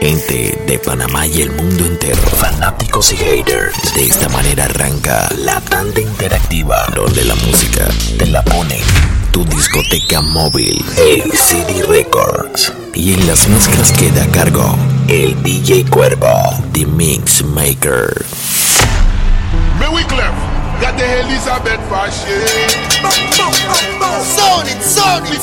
Gente de Panamá y el mundo entero, fanáticos y haters. De esta manera arranca la tanda interactiva, donde la música te la pone tu discoteca móvil, el CD Records. Y en las mezclas queda a cargo el DJ Cuervo, The Mix Maker. Got the Elizabeth fashion. Sonic, it,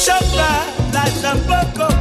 Chopa, la tampoco.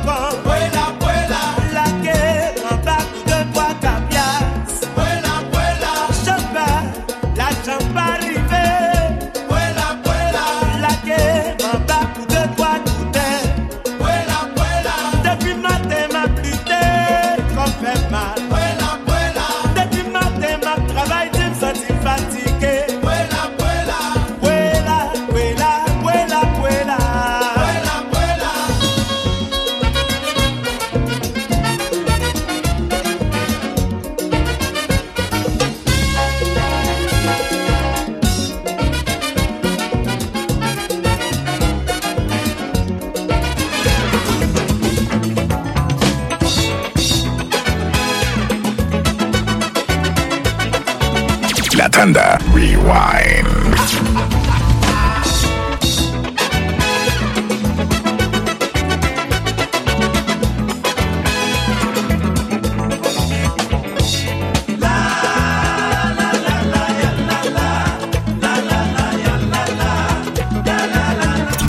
Thunder Rewind.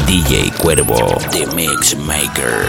DJ Cuervo, The Mix Maker.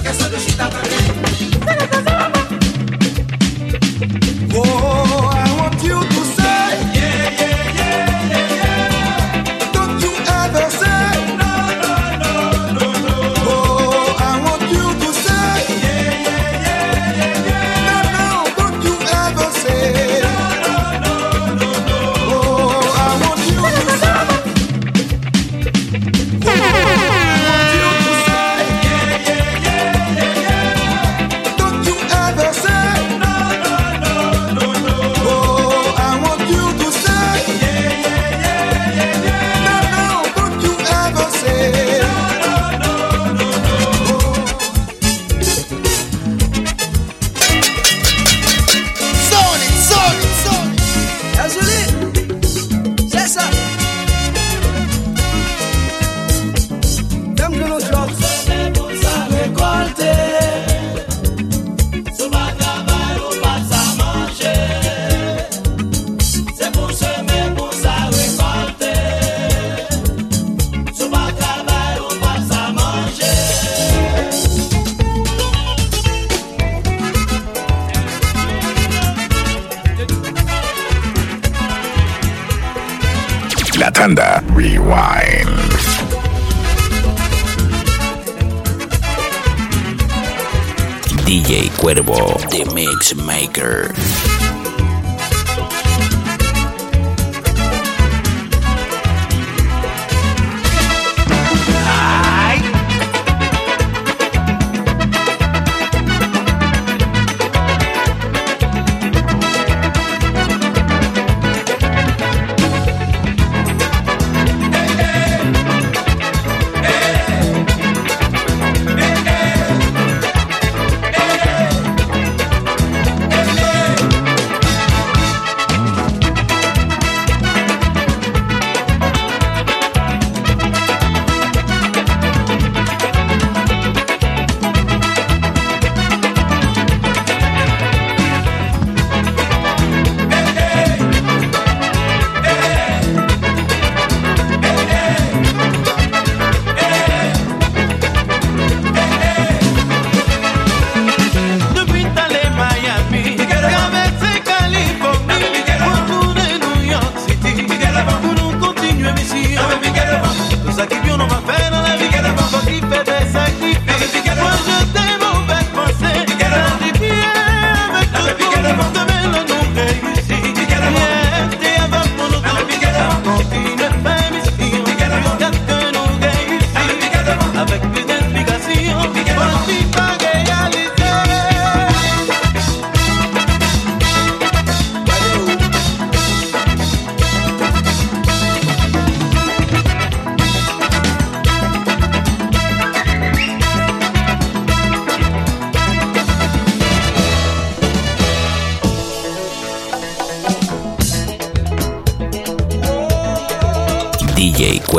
qualquer sanduíche dá pra mim. DJ Cuervo, The Mix Maker.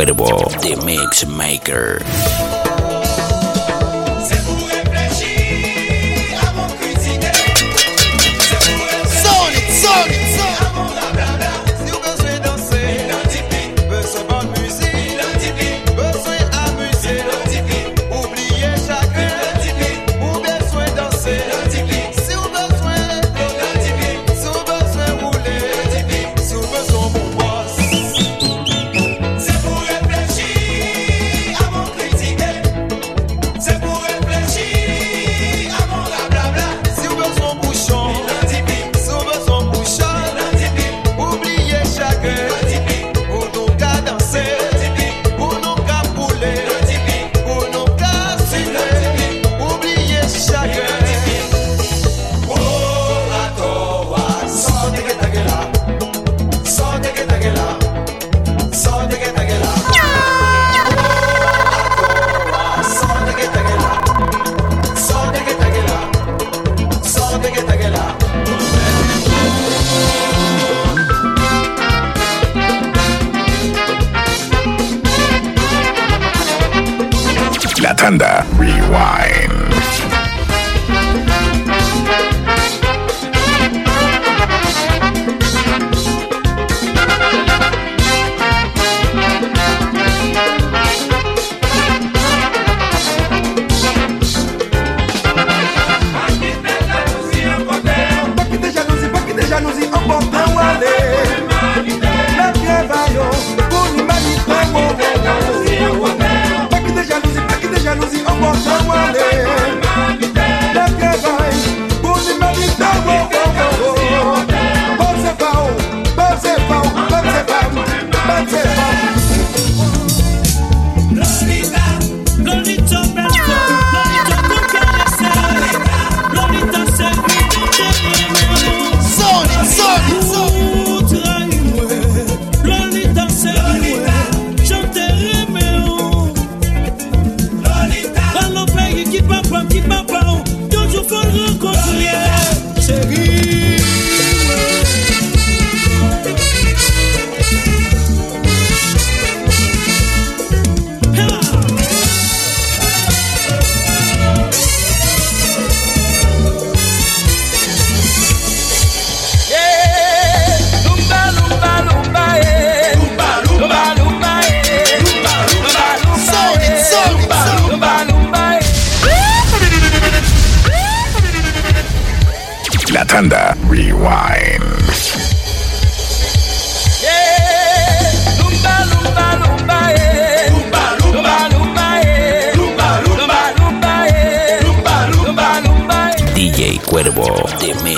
incredible The Mix Maker.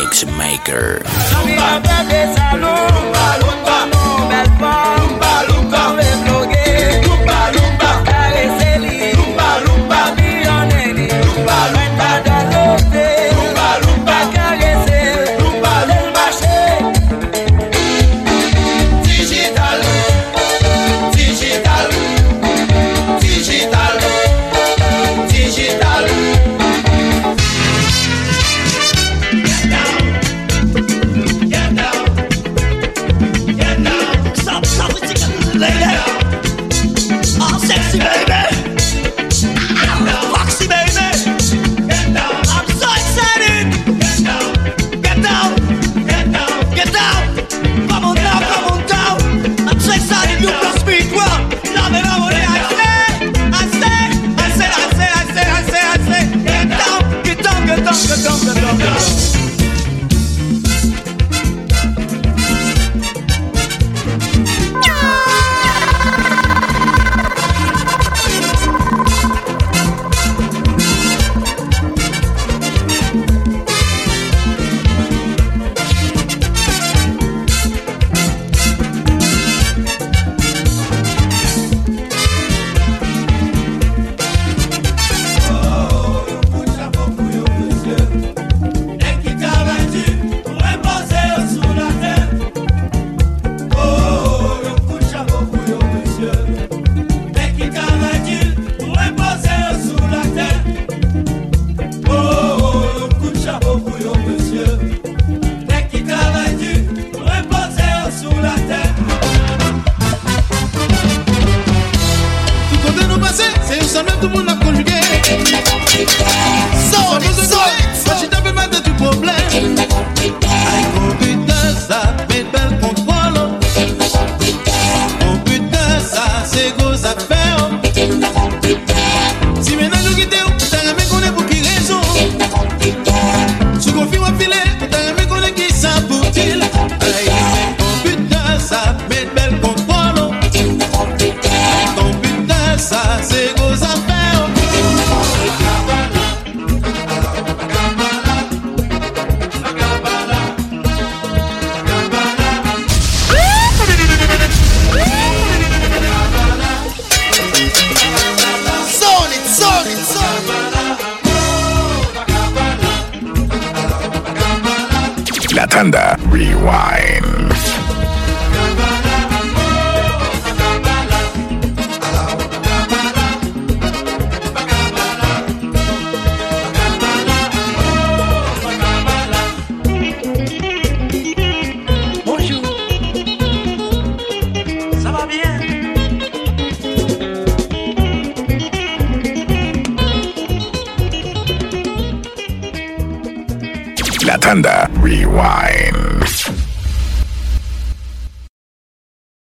mix maker.